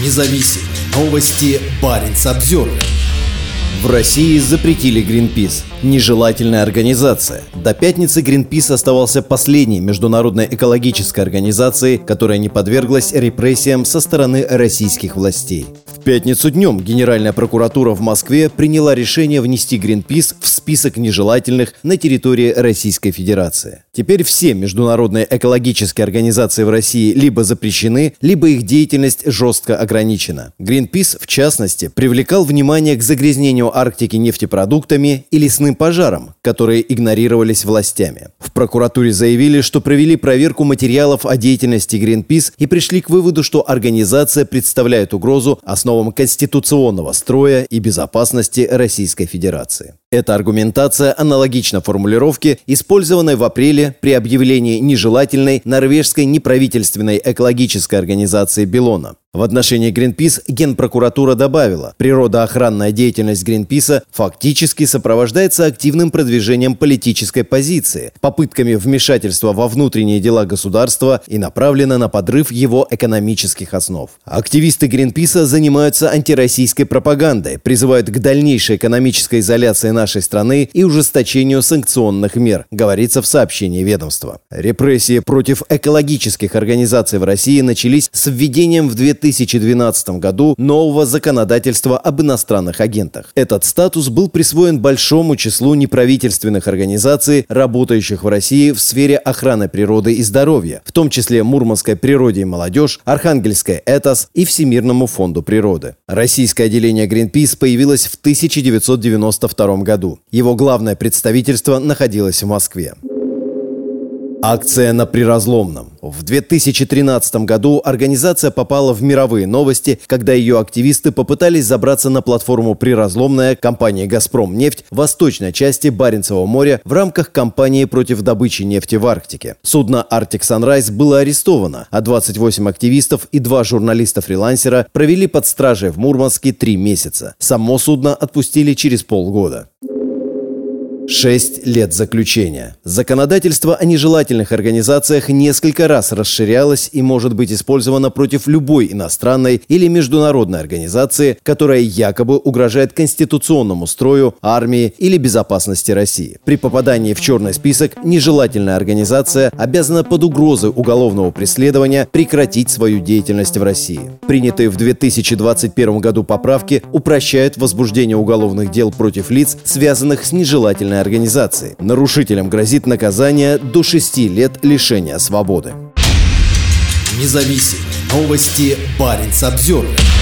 Независимые новости. Барин обзервер В России запретили Greenpeace. Нежелательная организация. До пятницы Greenpeace оставался последней международной экологической организацией, которая не подверглась репрессиям со стороны российских властей. В пятницу днем Генеральная прокуратура в Москве приняла решение внести Greenpeace в список нежелательных на территории Российской Федерации. Теперь все международные экологические организации в России либо запрещены, либо их деятельность жестко ограничена. Greenpeace, в частности, привлекал внимание к загрязнению Арктики нефтепродуктами и лесным пожарам, которые игнорировались властями. В прокуратуре заявили, что провели проверку материалов о деятельности Greenpeace и пришли к выводу, что организация представляет угрозу основам конституционного строя и безопасности Российской Федерации. Эта аргументация аналогична формулировке, использованной в апреле при объявлении нежелательной норвежской неправительственной экологической организации «Белона». В отношении Гринпис Генпрокуратура добавила, природоохранная деятельность Гринписа фактически сопровождается активным продвижением политической позиции, попытками вмешательства во внутренние дела государства и направлена на подрыв его экономических основ. Активисты Гринписа занимаются антироссийской пропагандой, призывают к дальнейшей экономической изоляции нашей страны и ужесточению санкционных мер, говорится в сообщении ведомства. Репрессии против экологических организаций в России начались с введением в 2012 году нового законодательства об иностранных агентах. Этот статус был присвоен большому числу неправительственных организаций, работающих в России в сфере охраны природы и здоровья, в том числе Мурманской природе и молодежь, Архангельской ЭТОС и Всемирному фонду природы. Российское отделение Greenpeace появилось в 1992 году году. Его главное представительство находилось в Москве. Акция на Приразломном. В 2013 году организация попала в мировые новости, когда ее активисты попытались забраться на платформу Приразломная компании «Газпром нефть» в восточной части Баренцева моря в рамках кампании против добычи нефти в Арктике. Судно «Арктик Sunrise было арестовано, а 28 активистов и два журналиста-фрилансера провели под стражей в Мурманске три месяца. Само судно отпустили через полгода. Шесть лет заключения. Законодательство о нежелательных организациях несколько раз расширялось и может быть использовано против любой иностранной или международной организации, которая якобы угрожает конституционному строю, армии или безопасности России. При попадании в черный список нежелательная организация обязана под угрозой уголовного преследования прекратить свою деятельность в России. Принятые в 2021 году поправки упрощают возбуждение уголовных дел против лиц, связанных с нежелательной общественной организации. Нарушителям грозит наказание до 6 лет лишения свободы. Независимые новости. Барин обзервер